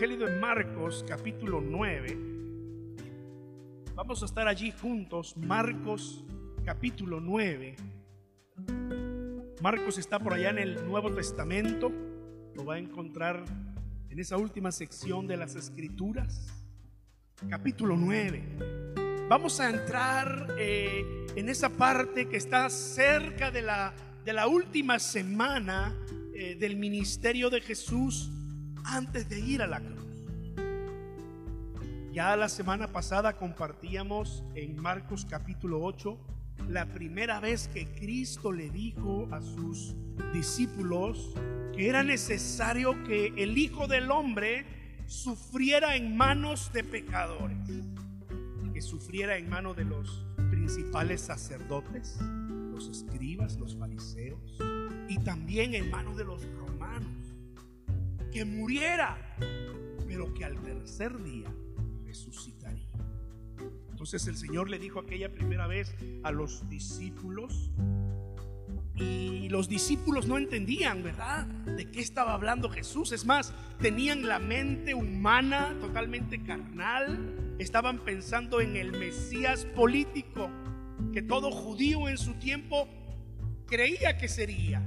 Evangelio de Marcos, capítulo 9. Vamos a estar allí juntos, Marcos, capítulo 9. Marcos está por allá en el Nuevo Testamento, lo va a encontrar en esa última sección de las Escrituras, capítulo 9. Vamos a entrar eh, en esa parte que está cerca de la, de la última semana eh, del ministerio de Jesús antes de ir a la cruz. Ya la semana pasada compartíamos en Marcos capítulo 8 la primera vez que Cristo le dijo a sus discípulos que era necesario que el Hijo del Hombre sufriera en manos de pecadores, que sufriera en manos de los principales sacerdotes, los escribas, los fariseos, y también en manos de los romanos, que muriera, pero que al tercer día resucitaría. Entonces el Señor le dijo aquella primera vez a los discípulos y los discípulos no entendían, ¿verdad? De qué estaba hablando Jesús. Es más, tenían la mente humana totalmente carnal. Estaban pensando en el Mesías político que todo judío en su tiempo creía que sería,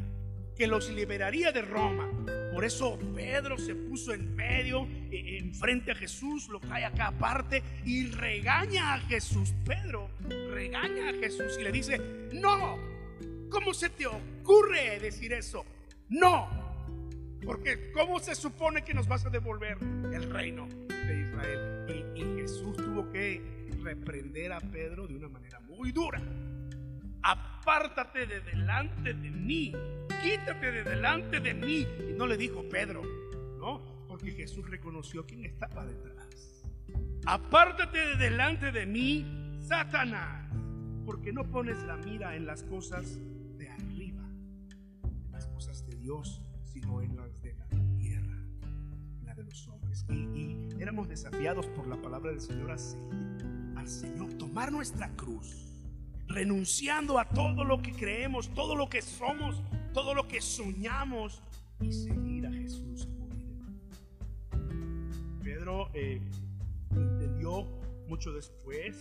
que los liberaría de Roma. Por eso Pedro se puso en medio, e, enfrente a Jesús, lo cae acá aparte y regaña a Jesús. Pedro regaña a Jesús y le dice, no, ¿cómo se te ocurre decir eso? No, porque ¿cómo se supone que nos vas a devolver el reino de Israel? Y, y Jesús tuvo que reprender a Pedro de una manera muy dura. Apártate de delante de mí, quítate de delante de mí. Y no le dijo Pedro, no, porque Jesús reconoció quién estaba detrás. Apártate de delante de mí, Satanás, porque no pones la mira en las cosas de arriba, en las cosas de Dios, sino en las de la tierra, en la de los hombres. Y, y éramos desafiados por la palabra del Señor a al Señor, tomar nuestra cruz renunciando a todo lo que creemos, todo lo que somos, todo lo que soñamos y seguir a Jesús. Pedro eh, entendió mucho después,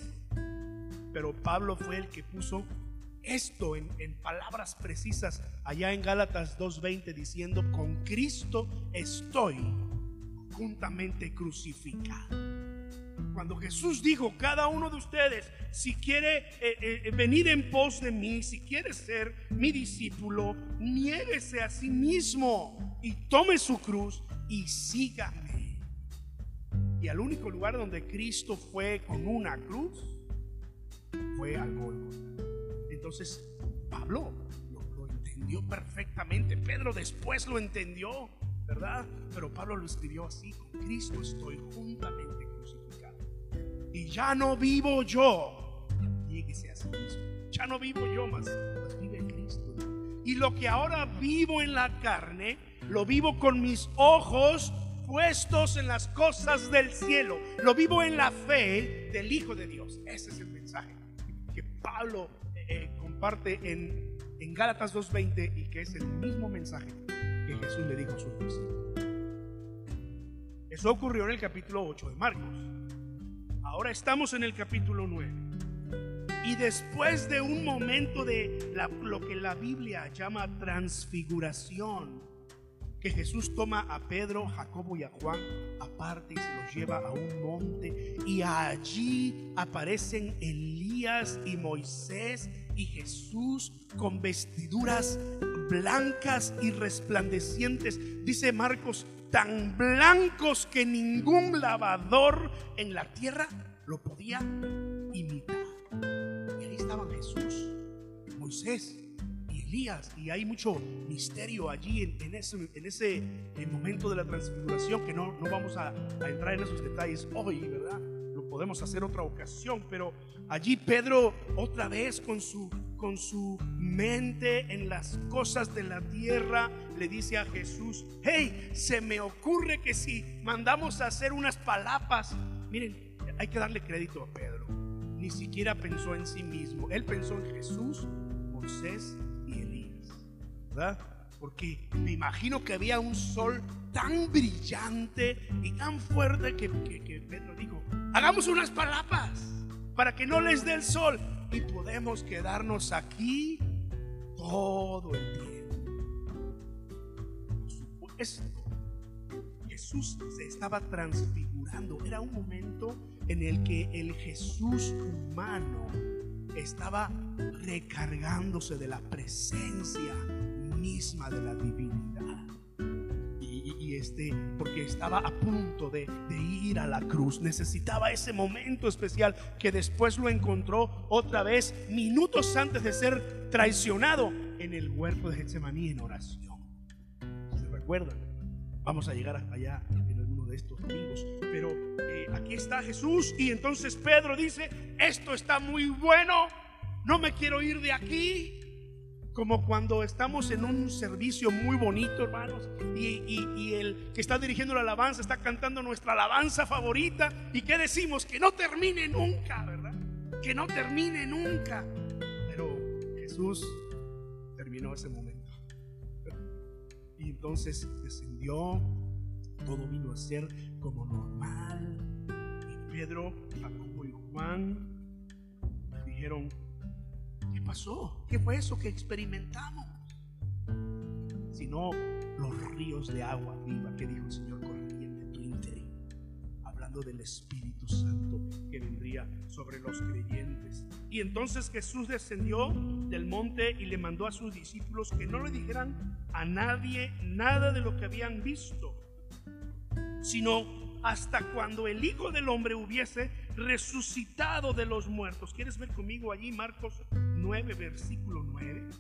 pero Pablo fue el que puso esto en, en palabras precisas allá en Gálatas 2.20 diciendo, con Cristo estoy juntamente crucificado. Cuando Jesús dijo, cada uno de ustedes, si quiere eh, eh, venir en pos de mí, si quiere ser mi discípulo, niéguese a sí mismo y tome su cruz y sígame. Y al único lugar donde Cristo fue con una cruz fue al Golgotha. Entonces, Pablo lo, lo entendió perfectamente. Pedro después lo entendió, ¿verdad? Pero Pablo lo escribió así: con Cristo estoy juntamente. Y ya no vivo yo. Mismo. Ya no vivo yo más, vive Cristo. Y lo que ahora vivo en la carne, lo vivo con mis ojos puestos en las cosas del cielo. Lo vivo en la fe del Hijo de Dios. Ese es el mensaje que Pablo eh, eh, comparte en, en Gálatas 2.20 y que es el mismo mensaje que Jesús le dijo a sus discípulos. Eso ocurrió en el capítulo 8 de Marcos. Ahora estamos en el capítulo 9. Y después de un momento de lo que la Biblia llama transfiguración, que Jesús toma a Pedro, Jacobo y a Juan aparte y se los lleva a un monte y allí aparecen Elías y Moisés y Jesús con vestiduras blancas y resplandecientes. Dice Marcos, tan blancos que ningún lavador en la tierra lo podía imitar. Y ahí estaban Jesús, Moisés y Elías. Y hay mucho misterio allí en, ese, en ese momento de la transfiguración que no, no vamos a, a entrar en esos detalles hoy, ¿verdad? Podemos hacer otra ocasión, pero allí Pedro otra vez con su, con su mente en las cosas de la tierra le dice a Jesús, hey, se me ocurre que si mandamos a hacer unas palapas, miren, hay que darle crédito a Pedro, ni siquiera pensó en sí mismo, él pensó en Jesús, Moisés y Elías, ¿verdad? porque me imagino que había un sol tan brillante y tan fuerte que, Pedro dijo, hagamos unas palapas para que no les dé el sol y podemos quedarnos aquí todo el tiempo. Supuesto, Jesús se estaba transfigurando. Era un momento en el que el Jesús humano estaba recargándose de la presencia misma de la divinidad. Este, porque estaba a punto de, ir a la cruz, necesitaba ese momento especial que después lo encontró otra vez minutos antes de ser traicionado en el huerto de Getsemaní en oración. ¿Se recuerdan? Vamos a llegar allá en alguno de estos domingos, pero eh, aquí está Jesús y entonces Pedro dice, esto está muy bueno, no me quiero ir de aquí. Como cuando estamos en un servicio muy bonito, hermanos, y, el que está dirigiendo la alabanza está cantando nuestra alabanza favorita. ¿Y que decimos? Que no termine nunca, ¿verdad? Que no termine nunca. Pero Jesús terminó ese momento. Y entonces descendió, todo vino a ser como normal. Y Pedro, Jacobo y Juan dijeron, ¿Qué pasó? ¿Qué fue eso que experimentamos? Sino los ríos de agua viva que dijo el Señor correrían de tu interior, hablando del Espíritu Santo que vendría sobre los creyentes. Y entonces Jesús descendió del monte y le mandó a sus discípulos que no le dijeran a nadie nada de lo que habían visto, sino hasta cuando el Hijo del Hombre hubiese resucitado de los muertos. ¿Quieres ver conmigo allí Marcos 9, versículo 9?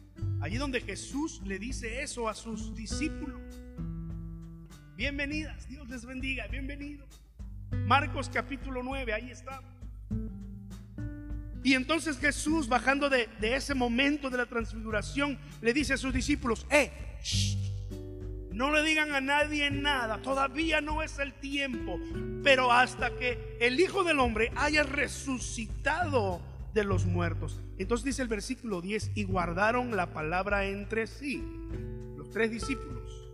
Allí donde Jesús le dice eso a sus discípulos. Bienvenidas, Dios les bendiga, bienvenidos. Marcos capítulo 9, ahí está. Y entonces Jesús, bajando de, ese momento de la transfiguración, le dice a sus discípulos, eh, no le digan a nadie nada, todavía no es el tiempo, pero hasta que el Hijo del Hombre haya resucitado de los muertos. Entonces dice el versículo 10, y guardaron la palabra entre sí, los tres discípulos,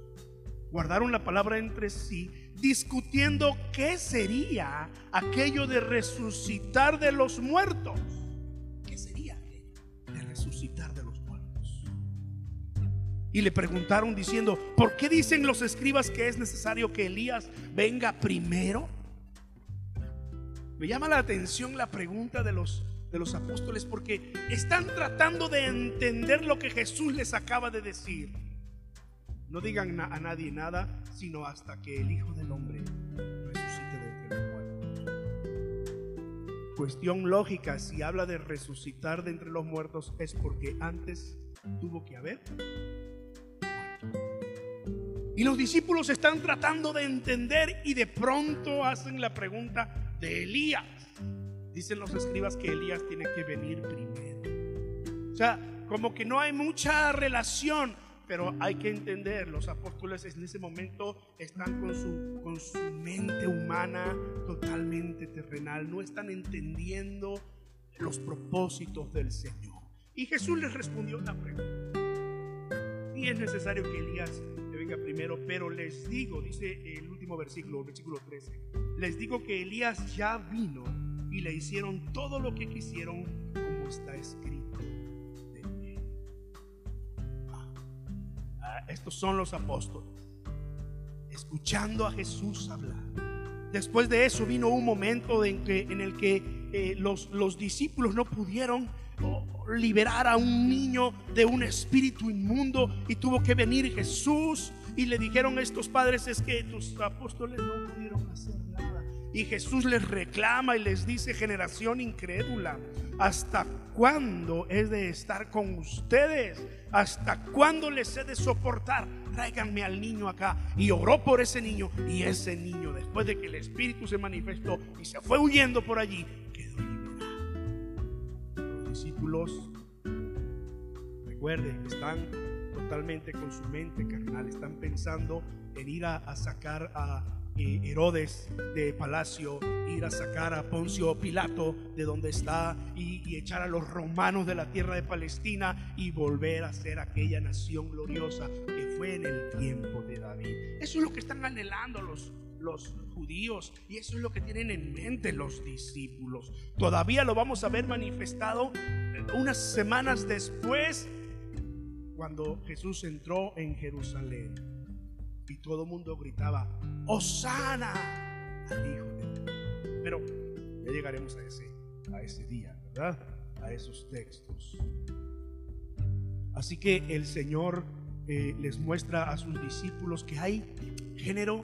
guardaron la palabra entre sí, discutiendo qué sería aquello de resucitar de los muertos. ¿Qué sería aquello de resucitar de los muertos? Y le preguntaron diciendo, ¿por qué dicen los escribas que es necesario que Elías venga primero? Me llama la atención la pregunta de los, de los apóstoles porque están tratando de entender lo que Jesús les acaba de decir. No digan a nadie nada, sino hasta que el Hijo del Hombre resucite de entre los muertos. Cuestión lógica, si habla de resucitar de entre los muertos es porque antes tuvo que haber y los discípulos están tratando de entender y de pronto hacen la pregunta de Elías. Dicen los escribas que Elías tiene que venir primero. O sea, como que no hay mucha relación, pero hay que entender, los apóstoles en ese momento están con su, con su mente humana totalmente terrenal, no están entendiendo los propósitos del Señor. Y Jesús les respondió la pregunta. Y es necesario que Elías primero, pero les digo, dice el último versículo, versículo 13, les digo que Elías ya vino y le hicieron todo lo que quisieron como está escrito ah, ah, estos son los apóstoles, escuchando a Jesús hablar. Después de eso vino un momento en, que, en el que eh, los, los discípulos no pudieron liberar a un niño de un espíritu inmundo y tuvo que venir Jesús y le dijeron a estos padres es que tus apóstoles no pudieron hacer nada. Y Jesús les reclama y les dice, generación incrédula, ¿hasta cuándo he de estar con ustedes? ¿Hasta cuándo les he de soportar? Tráiganme al niño acá. Y oró por ese niño. Y ese niño, después de que el Espíritu se manifestó y se fue huyendo por allí, discípulos, recuerden, están totalmente con su mente carnal, están pensando en ir a, sacar a Herodes de palacio, ir a sacar a Poncio Pilato de donde está y, y, echar a los romanos de la tierra de Palestina y volver a ser aquella nación gloriosa que fue en el tiempo de David. Eso es lo que están anhelando los, los judíos y eso es lo que tienen en mente los discípulos. Todavía lo vamos a ver manifestado unas semanas después cuando Jesús entró en Jerusalén y todo el mundo gritaba, Osana al Hijo de Dios. Pero ya llegaremos a ese, a ese día, ¿verdad? A esos textos. Así que el Señor eh, les muestra a sus discípulos que hay género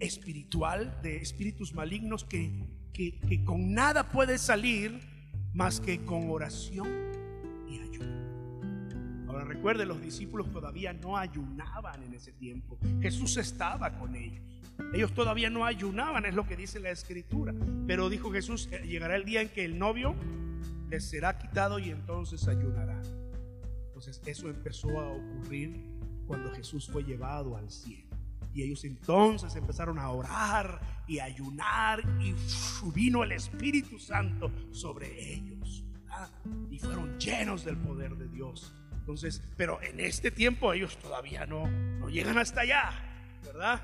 espiritual de espíritus malignos que, que, con nada puede salir más que con oración. Ahora recuerde, los discípulos todavía no ayunaban en ese tiempo. Jesús estaba con ellos. Ellos todavía no ayunaban, es lo que dice la escritura. Pero dijo Jesús, eh, llegará el día en que el novio les será quitado y entonces ayunarán. Entonces eso empezó a ocurrir cuando Jesús fue llevado al cielo. Y ellos entonces empezaron a orar y a ayunar y vino el Espíritu Santo sobre ellos. Y fueron llenos del poder de Dios. Entonces, pero en este tiempo ellos todavía no, no llegan hasta allá, ¿verdad?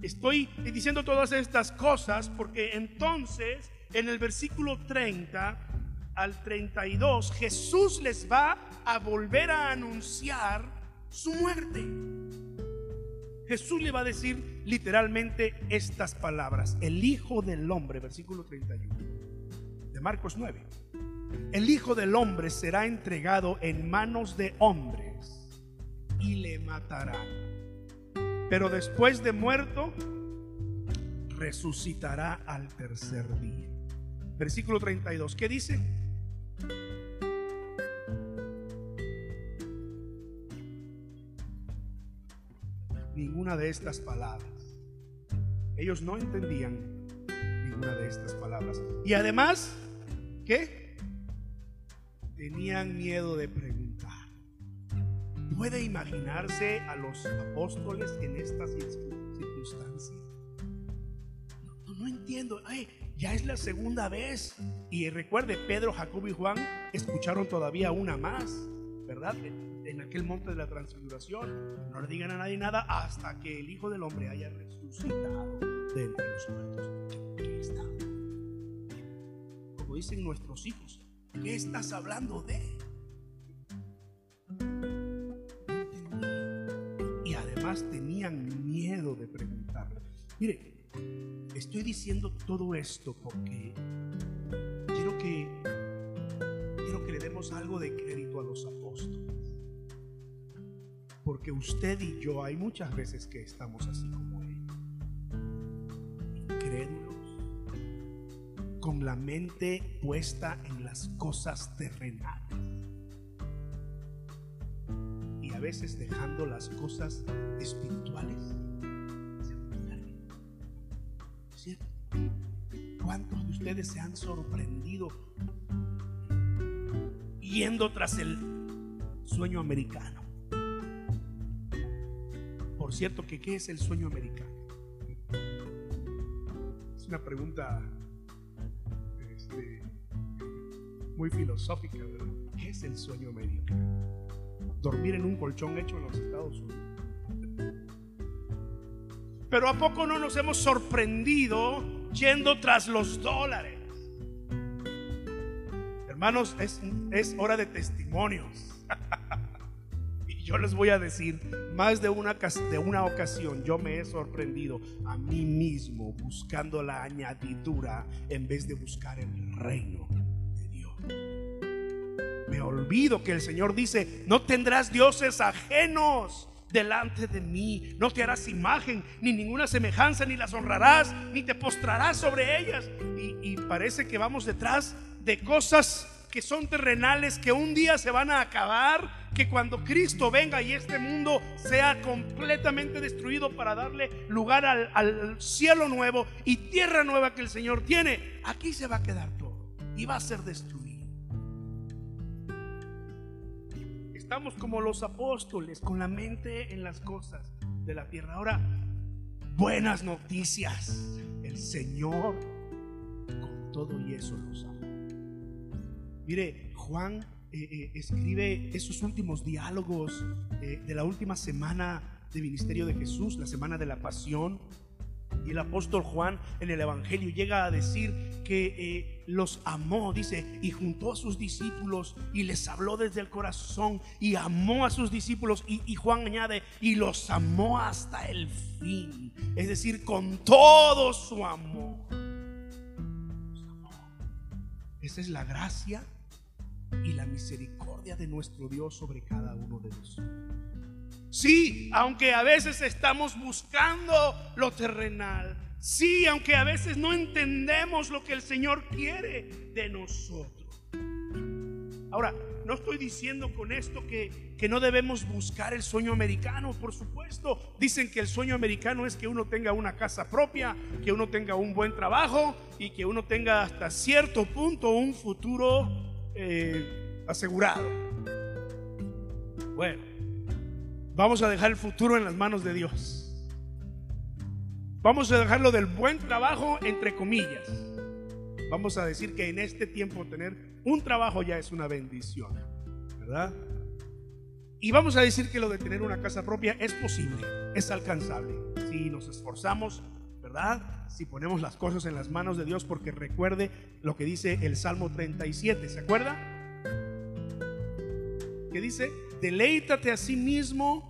Estoy diciendo todas estas cosas porque entonces en el versículo 30 al 32, Jesús les va a volver a anunciar su muerte. Jesús le va a decir literalmente estas palabras. El Hijo del Hombre, versículo 31 de Marcos 9. El Hijo del Hombre será entregado en manos de hombres y le matarán. Pero después de muerto, resucitará al tercer día. Versículo 32. ¿Qué dice? ninguna de estas palabras. Ellos no entendían ninguna de estas palabras. Y además, ¿qué? Tenían miedo de preguntar. ¿Puede imaginarse a los apóstoles en estas circunstancias? No, entiendo. ya es la segunda vez. Y recuerde, Pedro, Jacobo y Juan escucharon todavía una más, ¿verdad? en aquel monte de la transfiguración. No le digan a nadie nada hasta que el Hijo del Hombre haya resucitado de entre los muertos. ¿Qué está? Como dicen nuestros hijos, ¿qué estás hablando de? Y además tenían miedo de preguntar. Mire, estoy diciendo todo esto porque quiero que quiero que le demos algo de crédito a los apóstoles. Porque usted y yo hay muchas veces que estamos así con la mente puesta en las cosas terrenales. Y a veces dejando las cosas espirituales. ¿Cuántos de ustedes se han sorprendido yendo tras el sueño americano? cierto, que ¿qué es el sueño americano? Es una pregunta este, muy filosófica, ¿verdad? ¿Qué es el sueño americano? Dormir en un colchón hecho en los Estados Unidos. Pero ¿a poco no nos hemos sorprendido yendo tras los dólares? Hermanos, es, es hora de testimonios. Yo les voy a decir, más de una, de una ocasión yo me he sorprendido a mí mismo buscando la añadidura en vez de buscar el reino de Dios. Me olvido que el Señor dice, no tendrás dioses ajenos delante de mí. No te harás imagen, ni ninguna semejanza, ni las honrarás, ni te postrarás sobre ellas. Y, y, parece que vamos detrás de cosas que son terrenales, que un día se van a acabar que cuando Cristo venga y este mundo sea completamente destruido para darle lugar al, cielo nuevo y tierra nueva que el Señor tiene, aquí se va a quedar todo y va a ser destruido. Estamos como los apóstoles, con la mente en las cosas de la tierra. Ahora, buenas noticias. El Señor con todo y eso los ama. Mire, Juan eh, eh, escribe esos últimos diálogos eh, de la última semana de ministerio de Jesús, la semana de la pasión. Y el apóstol Juan en el Evangelio llega a decir que los amó, dice, y juntó a sus discípulos y les habló desde el corazón y amó a sus discípulos. Y, y Juan añade, y los amó hasta el fin. Es decir, con todo su amor. Esa es la gracia y la misericordia de nuestro Dios sobre cada uno de nosotros. Sí, aunque a veces estamos buscando lo terrenal. Sí, aunque a veces no entendemos lo que el Señor quiere de nosotros. Ahora, no estoy diciendo con esto que, que, no debemos buscar el sueño americano, por supuesto. Dicen que el sueño americano es que uno tenga una casa propia, que uno tenga un buen trabajo y que uno tenga hasta cierto punto un futuro eh, asegurado. Bueno, Vamos a dejar el futuro en las manos de Dios. Vamos a dejarlo del buen trabajo entre comillas. Vamos a decir que en este tiempo tener un trabajo ya es una bendición, ¿verdad? Y vamos a decir que lo de tener una casa propia es posible, es alcanzable. Si nos esforzamos, Si ponemos las cosas en las manos de Dios, porque recuerde lo que dice el Salmo 37, ¿se acuerda? ¿Qué dice? Deleítate a sí mismo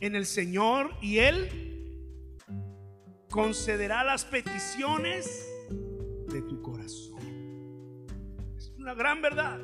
en el Señor y Él concederá las peticiones de tu corazón. Es una gran verdad,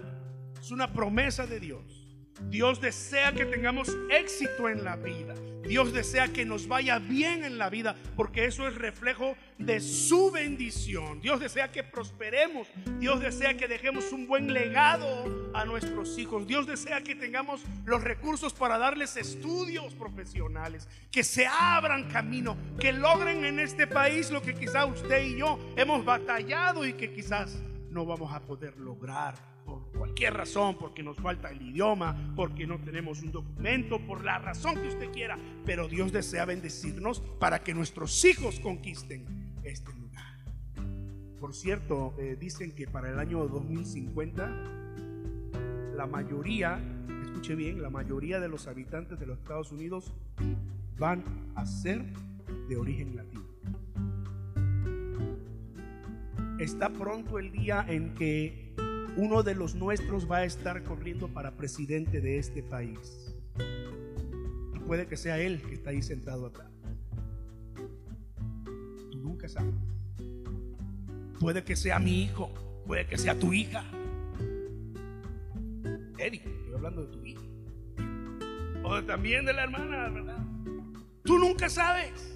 es una promesa de Dios. Dios desea que tengamos éxito en la vida. Dios desea que nos vaya bien en la vida, porque eso es reflejo de su bendición. Dios desea que prosperemos. Dios desea que dejemos un buen legado a nuestros hijos. Dios desea que tengamos los recursos para darles estudios profesionales, que se abran camino, que logren en este país lo que quizá usted y yo hemos batallado y que quizás no vamos a poder lograr por cualquier razón, porque nos falta el idioma, porque no tenemos un documento, por la razón que usted quiera, pero Dios desea bendecirnos para que nuestros hijos conquisten este lugar. Por cierto, eh, dicen que para el año 2050 la mayoría, escuche bien, la mayoría de los habitantes de los Estados Unidos van a ser de origen latino. Está pronto el día en que uno de los nuestros va a estar corriendo para presidente de este país. Y puede que sea él que está ahí sentado atrás. Tú nunca sabes. Puede que sea mi hijo, puede que sea tu hija. Eddie, estoy hablando de tu hija. O también de la hermana, ¿verdad? Tú nunca sabes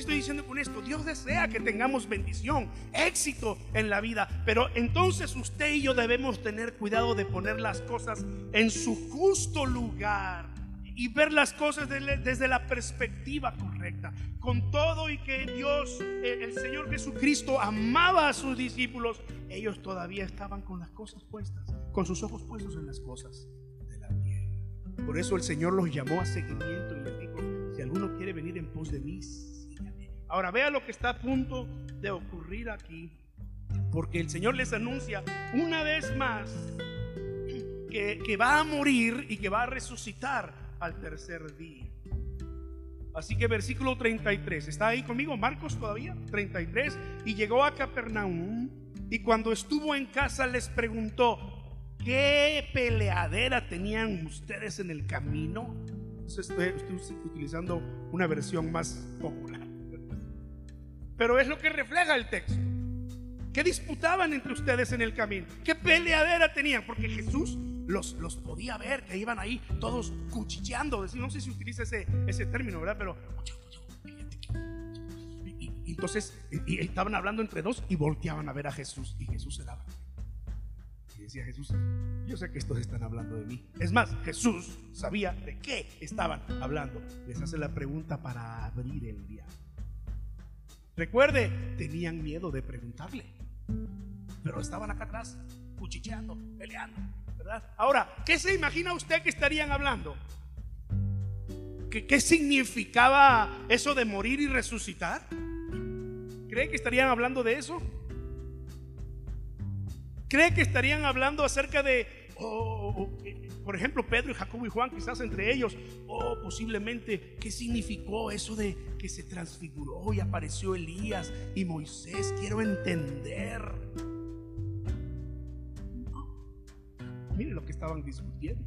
estoy diciendo con esto? Dios desea que tengamos bendición, éxito en la vida, pero entonces usted y yo debemos tener cuidado de poner las cosas en su justo lugar y ver las cosas desde la perspectiva correcta. Con todo y que Dios, eh, el Señor Jesucristo, amaba a sus discípulos, ellos todavía estaban con las cosas puestas, con sus ojos puestos en las cosas de la tierra. Por eso el Señor los llamó a seguimiento y les dijo, si alguno quiere venir en pos de mí, Ahora vea lo que está a punto de ocurrir aquí, porque el Señor les anuncia una vez más que, va a morir y que va a resucitar al tercer día. Así que versículo 33, ¿está ahí conmigo Marcos todavía? 33, y llegó a Capernaum y cuando estuvo en casa les preguntó, ¿qué peleadera tenían ustedes en el camino? estoy, estoy utilizando una versión más popular. Pero es lo que refleja el texto. ¿Qué disputaban entre ustedes en el camino? ¿Qué peleadera tenían? Porque Jesús los, los podía ver, que iban ahí todos cuchicheando. No sé si utiliza ese, ese término, ¿verdad? Pero y, entonces y estaban hablando entre dos y volteaban a ver a Jesús. Y Jesús se daba. Y decía Jesús, yo sé que estos están hablando de mí. Es más, Jesús sabía de qué estaban hablando. Les hace la pregunta para abrir el diálogo. Recuerde, tenían miedo de preguntarle, pero estaban acá atrás, cuchicheando, peleando, ¿verdad? Ahora, ¿qué se imagina usted que estarían hablando? ¿Qué, ¿Qué, significaba eso de morir y resucitar? ¿Cree que estarían hablando de eso? ¿Cree que estarían hablando acerca de oh, por ejemplo, Pedro y Jacobo y Juan, quizás entre ellos, oh, posiblemente, ¿qué significó eso de que se transfiguró y apareció Elías y Moisés? Quiero entender. Miren lo que estaban discutiendo.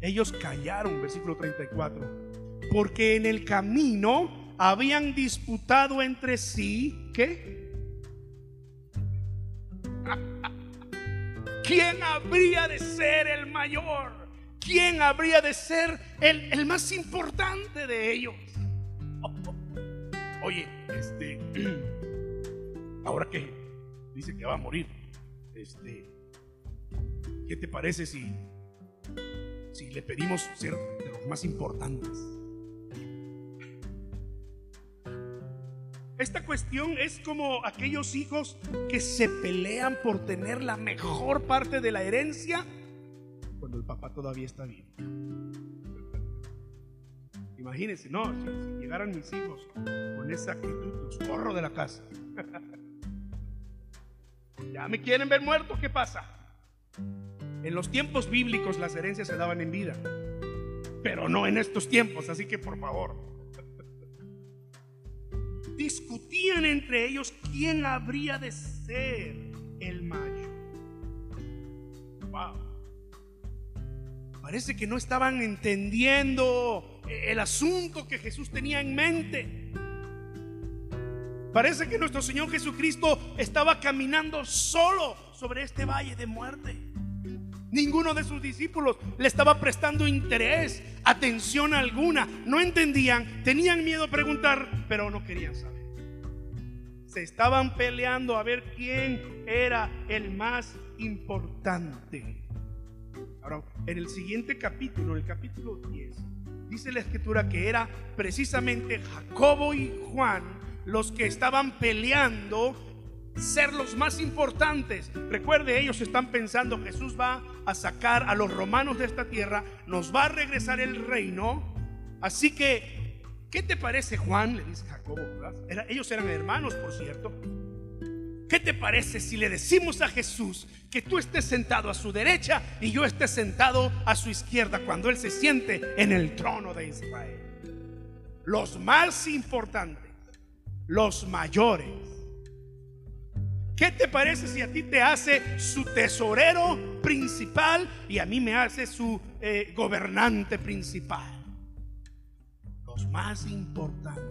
Ellos callaron, versículo 34, porque en el camino habían disputado entre sí, ¿qué? ¿Quién habría de ser el mayor? ¿Quién habría de ser el, más importante de ellos? Oye, este, ahora que dice que va a morir, este, ¿qué te parece si, si le pedimos ser de los más importantes? Esta cuestión es como aquellos hijos que se pelean por tener la mejor parte de la herencia cuando el papá todavía está vivo. Imagínense, no, si, llegaran mis hijos con esa actitud, los corro de la casa. ya me quieren ver muerto, ¿qué pasa? En los tiempos bíblicos las herencias se daban en vida, pero no en estos tiempos, así que por favor discutían entre ellos quién habría de ser el mayo. Wow. Parece que no estaban entendiendo el asunto que Jesús tenía en mente. Parece que nuestro Señor Jesucristo estaba caminando solo sobre este valle de muerte. Ninguno de sus discípulos le estaba prestando interés, atención alguna. No entendían, tenían miedo a preguntar, pero no querían saber. Se estaban peleando a ver quién era el más importante. Ahora, en el siguiente capítulo, el capítulo 10, dice la escritura que era precisamente Jacobo y Juan los que estaban peleando ser los más importantes. Recuerde, ellos están pensando, Jesús va a sacar a los romanos de esta tierra, nos va a regresar el reino. Así que, ¿qué te parece Juan? Le dice Jacobo, ellos eran hermanos, por cierto. ¿Qué te parece si le decimos a Jesús que tú estés sentado a su derecha y yo esté sentado a su izquierda cuando Él se siente en el trono de Israel? Los más importantes, los mayores, ¿Qué te parece si a ti te hace su tesorero principal y a mí me hace su eh, gobernante principal? Más importantes,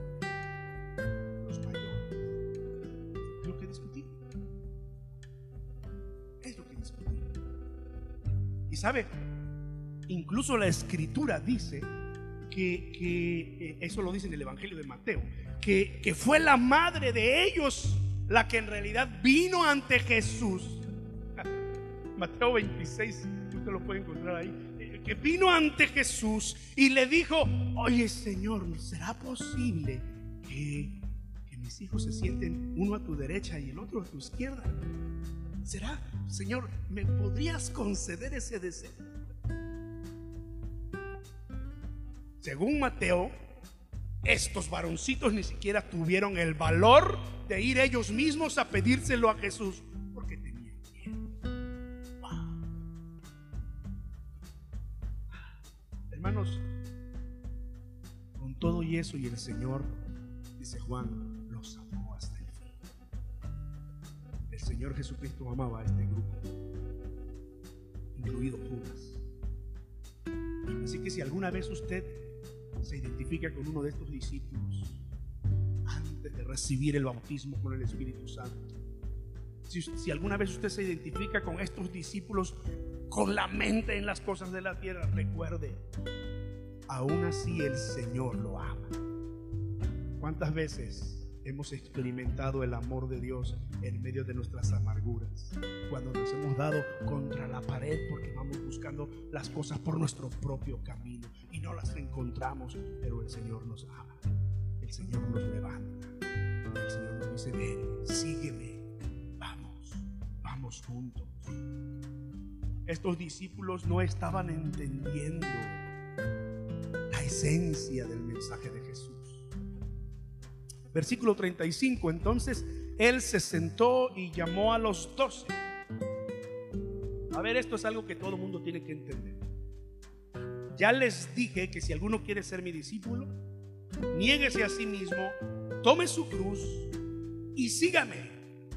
los mayores. Es lo que discutimos. Es lo que discutimos. Y sabe, incluso la escritura dice que, eh, eso lo dice en el Evangelio de Mateo, que, que fue la madre de ellos la que en realidad vino ante Jesús. Mateo 26, usted lo puede encontrar ahí. Que vino ante Jesús y le dijo, oye Señor, ¿será posible que, que mis hijos se sienten uno a tu derecha y el otro a tu izquierda? ¿Será, Señor, me podrías conceder ese deseo? Según Mateo, estos varoncitos ni siquiera tuvieron el valor de ir ellos mismos a pedírselo a Jesús Hermanos, con todo y eso y el Señor, dice Juan, los amó hasta el fin. El Señor Jesucristo amaba a este grupo, incluido Judas. Así que si alguna vez usted se identifica con uno de estos discípulos antes de recibir el bautismo con el Espíritu Santo. Si, alguna vez usted se identifica con estos discípulos con la mente en las cosas de la tierra, recuerde, aún así el Señor lo ama. ¿Cuántas veces hemos experimentado el amor de Dios en medio de nuestras amarguras, cuando nos hemos dado contra la pared porque vamos buscando las cosas por nuestro propio camino y no las encontramos, pero el Señor nos ama, el Señor nos levanta, el Señor nos dice, ven, sígueme, vamos, vamos juntos. Estos discípulos no estaban entendiendo la esencia del mensaje de Jesús. Versículo 35, entonces él se sentó y llamó a los doce A ver, esto es algo que todo mundo tiene que entender. Ya les dije que si alguno quiere ser mi discípulo, niéguese a sí mismo, tome su cruz y sígame.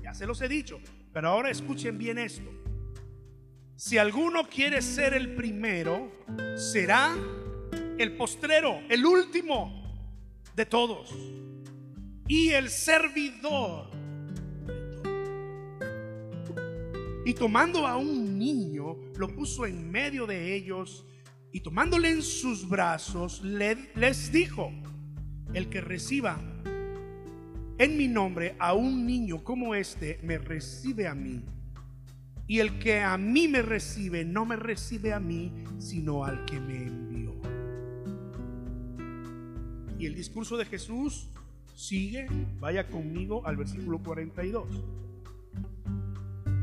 Ya se los he dicho, pero ahora escuchen bien esto. Si alguno quiere ser el primero, será el postrero, el último de todos y el servidor. Y tomando a un niño, lo puso en medio de ellos y tomándole en sus brazos, les dijo, el que reciba en mi nombre a un niño como este, me recibe a mí. Y el que a mí me recibe, no me recibe a mí, sino al que me envió. Y el discurso de Jesús sigue, vaya conmigo al versículo 42.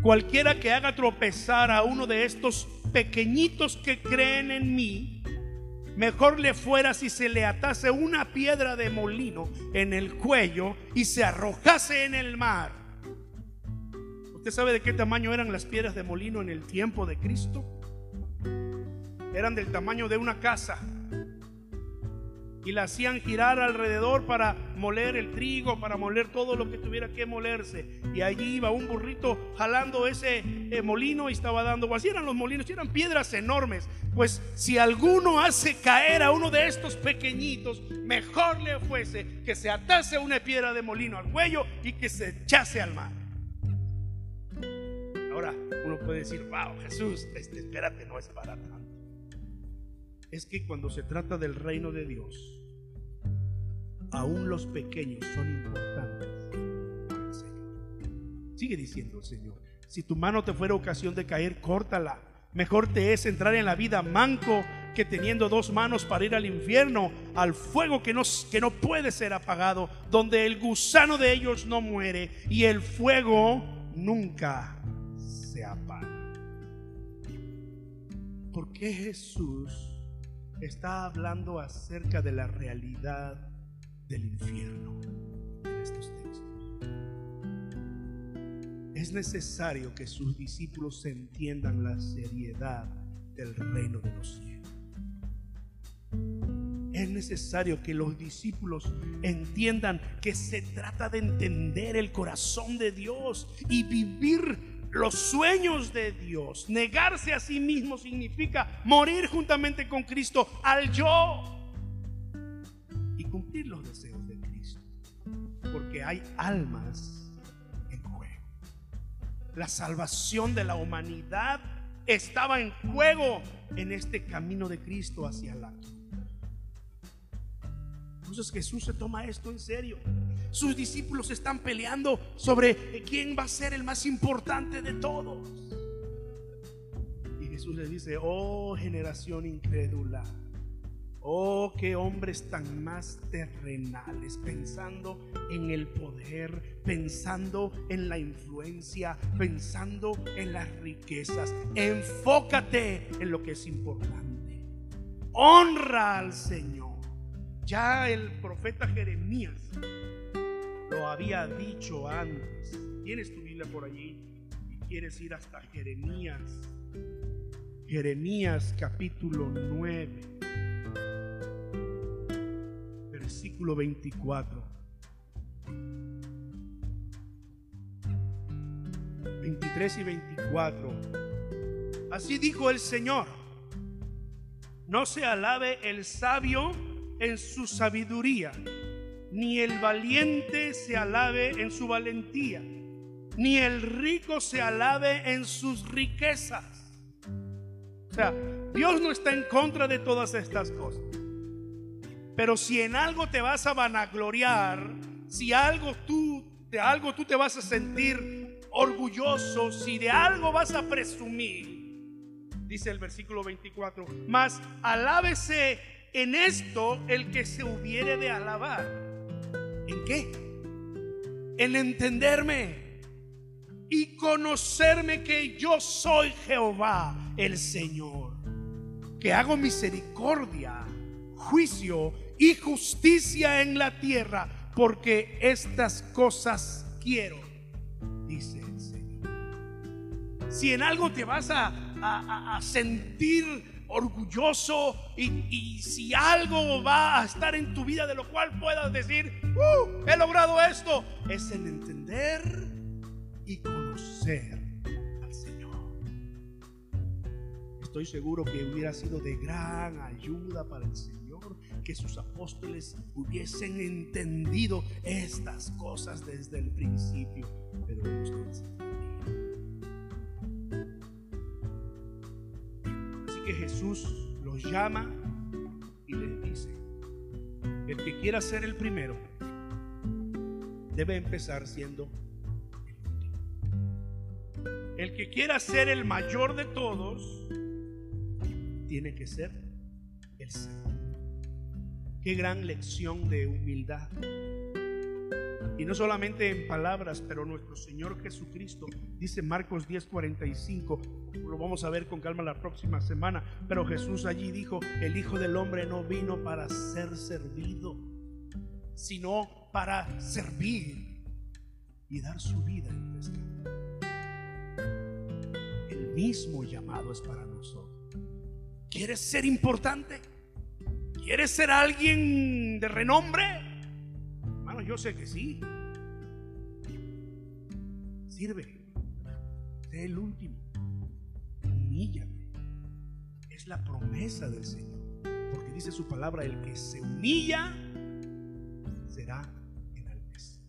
Cualquiera que haga tropezar a uno de estos pequeñitos que creen en mí, mejor le fuera si se le atase una piedra de molino en el cuello y se arrojase en el mar. ¿Usted sabe de qué tamaño eran las piedras de molino en el tiempo de Cristo? Eran del tamaño de una casa y la hacían girar alrededor para moler el trigo, para moler todo lo que tuviera que molerse. Y allí iba un burrito jalando ese eh, molino y estaba dando, así eran los molinos, eran piedras enormes. Pues si alguno hace caer a uno de estos pequeñitos, mejor le fuese que se atase una piedra de molino al cuello y que se echase al mar. Ahora uno puede decir, wow, Jesús, este, espérate, no es para tanto es que cuando se trata del reino de Dios, aún los pequeños son importantes para el Señor. Sigue diciendo el Señor, si tu mano te fuera ocasión de caer, córtala. Mejor te es entrar en la vida manco que teniendo dos manos para ir al infierno, al fuego que no, que no puede ser apagado, donde el gusano de ellos no muere y el fuego nunca ¿Por qué Jesús está hablando acerca de la realidad del infierno en estos textos. Es necesario que sus discípulos entiendan la seriedad del reino de los cielos. Es necesario que los discípulos entiendan que se trata de entender el corazón de Dios y vivir los sueños de Dios. Negarse a sí mismo significa morir juntamente con Cristo al yo y cumplir los deseos de Cristo. Porque hay almas en juego. La salvación de la humanidad estaba en juego en este camino de Cristo hacia la entonces Jesús se toma esto en serio. Sus discípulos están peleando sobre quién va a ser el más importante de todos. Y Jesús les dice, oh generación incrédula, oh qué hombres tan más terrenales, pensando en el poder, pensando en la influencia, pensando en las riquezas. Enfócate en lo que es importante. Honra al Señor. Ya el profeta Jeremías había dicho antes. Tienes tu Biblia por allí y quieres ir hasta Jeremías. Jeremías capítulo 9, versículo 24. 23 y 24. Así dijo el Señor. No se alabe el sabio en su sabiduría, ni el valiente se alabe en su valentía, ni el rico se alabe en sus riquezas. O sea, Dios no está en contra de todas estas cosas. Pero si en algo te vas a vanagloriar, si algo tú de algo tú te vas a sentir orgulloso, si de algo vas a presumir, dice el versículo 24, más alábese en esto el que se hubiere de alabar. ¿En qué? En entenderme y conocerme que yo soy Jehová el Señor, que hago misericordia, juicio y justicia en la tierra, porque estas cosas quiero, dice el Señor. Si en algo te vas a a, sentir orgulloso y, si algo va a estar en tu vida de lo cual puedas decir, uh, he logrado esto, es en entender y conocer al Señor. Estoy seguro que hubiera sido de gran ayuda para el Señor que sus apóstoles hubiesen entendido estas cosas desde el principio, pero no que Jesús los llama y les dice, el que quiera ser el primero debe empezar siendo el último. El que quiera ser el mayor de todos tiene que ser el segundo. Qué gran lección de humildad. Y no solamente en palabras, pero nuestro Señor Jesucristo dice Marcos 10:45, lo vamos a ver con calma la próxima semana, pero Jesús allí dijo, el Hijo del Hombre no vino para ser servido, sino para servir y dar su vida en rescate. El mismo llamado es para nosotros. ¿Quieres ser importante? ¿Quieres ser alguien de renombre? Yo sé que sí. Sirve. Sé el último. Humíllate. Es la promesa del Señor. Porque dice su palabra, el que se humilla será enaltecido.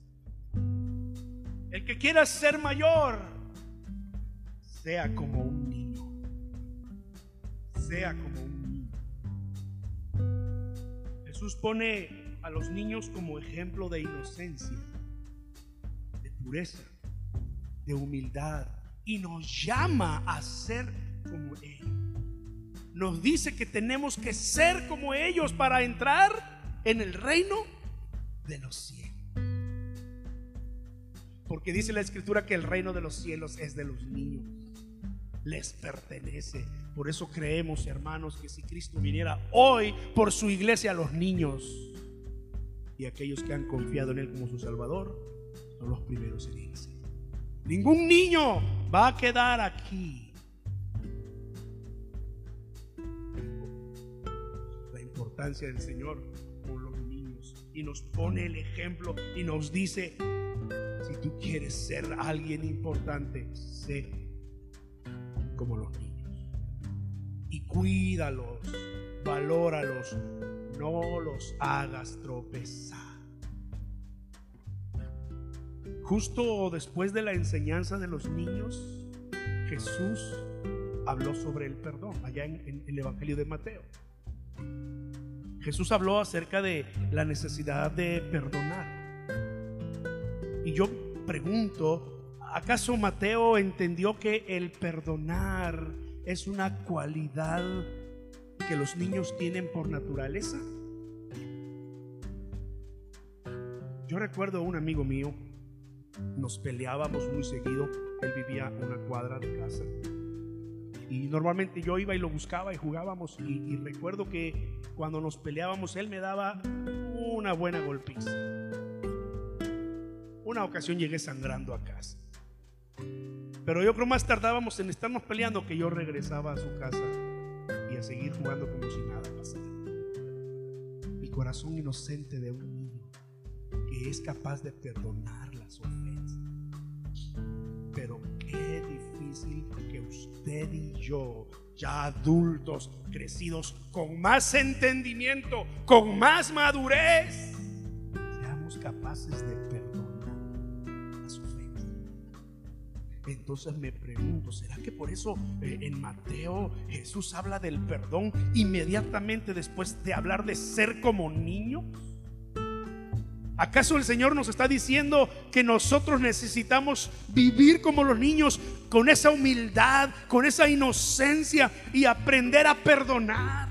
El que quiera ser mayor, sea como un niño. Sea como un Jesús pone a los niños como ejemplo de inocencia, de pureza, de humildad y nos llama a ser como ellos. Nos dice que tenemos que ser como ellos para entrar en el reino de los cielos. Porque dice la escritura que el reino de los cielos es de los niños, les pertenece. Por eso creemos, hermanos, que si Cristo viniera hoy por su iglesia a los niños y aquellos que han confiado en Él como su Salvador, son los primeros en irse. Ningún niño va a quedar aquí. La importancia del Señor por los niños y nos pone el ejemplo y nos dice, si tú quieres ser alguien importante, sé como los niños y cuídalos, valóralos, no los hagas tropezar. Justo después de la enseñanza de los niños, Jesús habló sobre el perdón, allá en, el Evangelio de Mateo. Jesús habló acerca de la necesidad de perdonar. Y yo pregunto, ¿acaso Mateo entendió que el perdonar es una cualidad que los niños tienen por naturaleza. Yo recuerdo a un amigo mío, nos peleábamos muy seguido, él vivía una cuadra de casa. Y normalmente yo iba y lo buscaba y jugábamos. Y, y recuerdo que cuando nos peleábamos, él me daba una buena golpiza. Una ocasión llegué sangrando a casa. Pero yo creo más tardábamos en estarnos peleando que yo regresaba a su casa a seguir jugando como si nada pasara. El corazón inocente de un niño que es capaz de perdonar las ofensas. Pero qué difícil que usted y yo, ya adultos, crecidos, con más entendimiento, con más madurez, seamos capaces de perdonar Entonces me pregunto, ¿será que por eso eh, en Mateo Jesús habla del perdón inmediatamente después de hablar de ser como niño? ¿Acaso el Señor nos está diciendo que nosotros necesitamos vivir como los niños con esa humildad, con esa inocencia y aprender a perdonar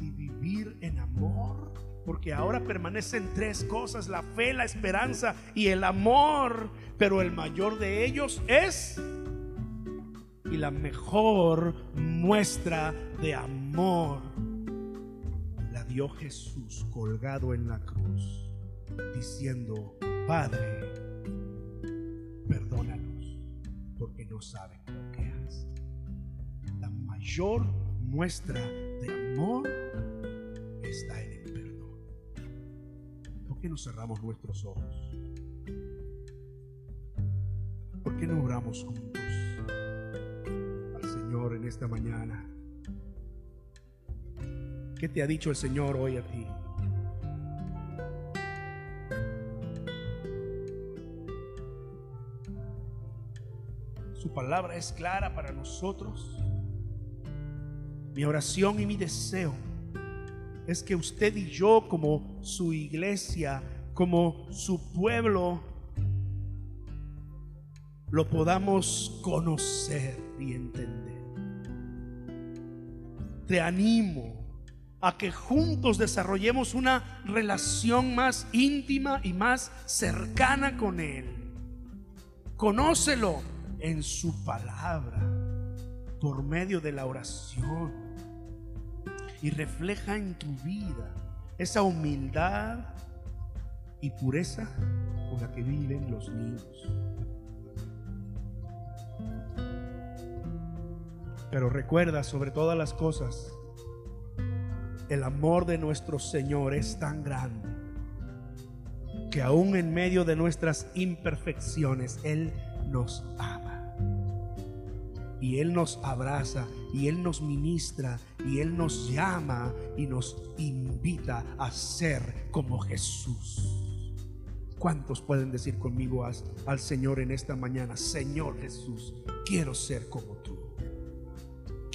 y vivir en amor? Porque ahora permanecen tres cosas, la fe, la esperanza y el amor pero el mayor de ellos es y la mejor muestra de amor la dio Jesús colgado en la cruz, diciendo, Padre, perdónalos porque no saben lo que hacen. mayor muestra de amor está en el perdón. ¿Por qué no cerramos nuestros ojos? ¿Por qué no oramos juntos al Señor en esta mañana? ¿Qué te ha dicho el Señor hoy a ti? Su palabra es clara para nosotros. Mi oración y mi deseo es que usted y yo como su iglesia, como su pueblo, lo podamos conocer y entender. Te animo a que juntos desarrollemos una relación más íntima y más cercana con Él. Conócelo en su palabra, por medio de la oración, y refleja en tu vida esa humildad y pureza con la que viven los niños. Pero recuerda sobre todas las cosas, el amor de nuestro Señor es tan grande que aún en medio de nuestras imperfecciones, Él nos ama. Y Él nos abraza, y Él nos ministra, y Él nos llama y nos invita a ser como Jesús. ¿Cuántos pueden decir conmigo al Señor en esta mañana, Señor Jesús, quiero ser como?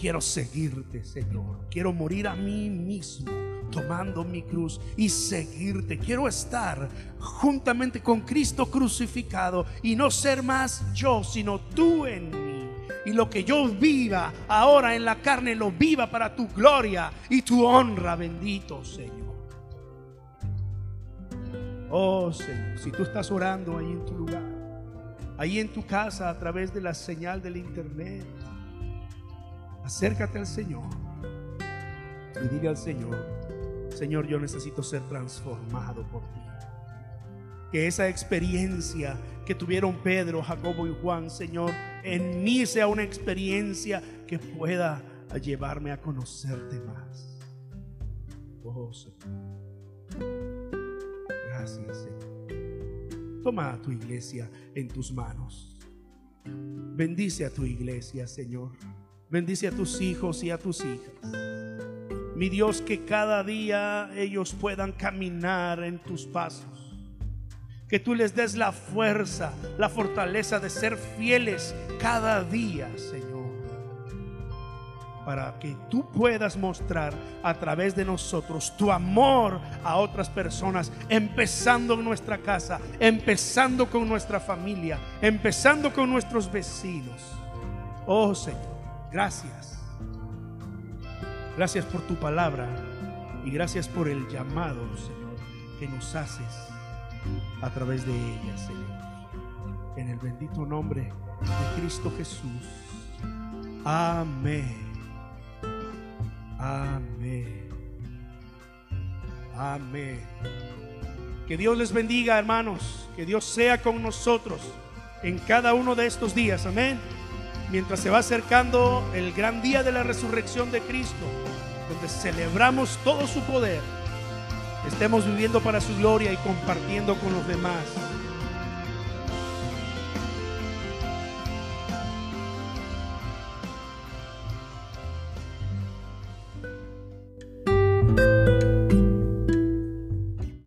Quiero seguirte, Señor. Quiero morir a mí mismo tomando mi cruz y seguirte. Quiero estar juntamente con Cristo crucificado y no ser más yo, sino tú en mí. Y lo que yo viva ahora en la carne, lo viva para tu gloria y tu honra, bendito Señor. Oh Señor, si tú estás orando ahí en tu lugar, ahí en tu casa a través de la señal del internet, acércate al Señor y dile al Señor, Señor, yo necesito ser transformado por ti. Que esa experiencia que tuvieron Pedro, Jacobo y Juan, Señor, en mí sea una experiencia que pueda llevarme a conocerte más. Oh, Señor. Gracias, Señor. Toma a tu iglesia en tus manos. Bendice a tu iglesia, Señor. Bendice a tus hijos y a tus hijas. Mi Dios, que cada día ellos puedan caminar en tus pasos. Que tú les des la fuerza, la fortaleza de ser fieles cada día, Señor. Para que tú puedas mostrar a través de nosotros tu amor a otras personas, empezando en nuestra casa, empezando con nuestra familia, empezando con nuestros vecinos. Oh Señor. Gracias. Gracias por tu palabra y gracias por el llamado, Señor, que nos haces a través de ella, Señor. En el bendito nombre de Cristo Jesús. Amén. Amén. Amén. Que Dios les bendiga, hermanos. Que Dios sea con nosotros en cada uno de estos días. Amén mientras se va acercando el gran día de la resurrección de Cristo, donde celebramos todo su poder, estemos viviendo para su gloria y compartiendo con los demás